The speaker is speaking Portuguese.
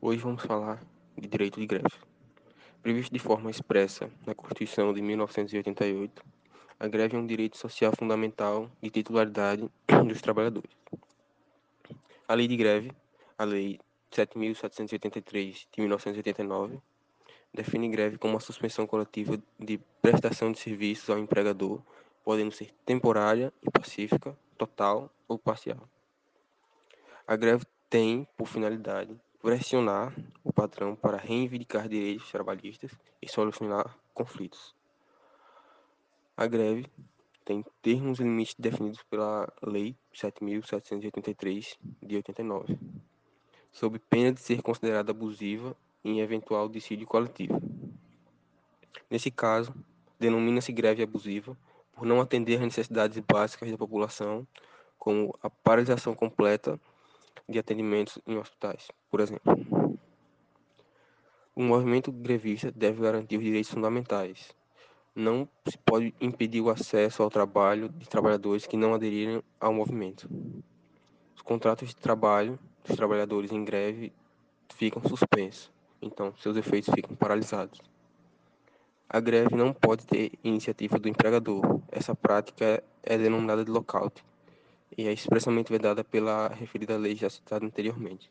Hoje vamos falar de direito de greve. Previsto de forma expressa na Constituição de 1988, a greve é um direito social fundamental de titularidade dos trabalhadores. A Lei de Greve, a Lei 7.783 de 1989, define greve como a suspensão coletiva de prestação de serviços ao empregador, podendo ser temporária e pacífica, total ou parcial. A greve tem por finalidade pressionar o patrão para reivindicar direitos trabalhistas e solucionar conflitos. A greve tem termos e limites definidos pela Lei 7.783 de 89, sob pena de ser considerada abusiva em eventual dissídio coletivo. Nesse caso, denomina-se greve abusiva por não atender às necessidades básicas da população, como a paralisação completa de atendimentos em hospitais, por exemplo. O movimento grevista deve garantir os direitos fundamentais. Não se pode impedir o acesso ao trabalho de trabalhadores que não aderirem ao movimento. Os contratos de trabalho dos trabalhadores em greve ficam suspensos, então seus efeitos ficam paralisados. A greve não pode ter iniciativa do empregador. Essa prática é denominada de lockout e é expressamente vedada pela referida lei já citada anteriormente.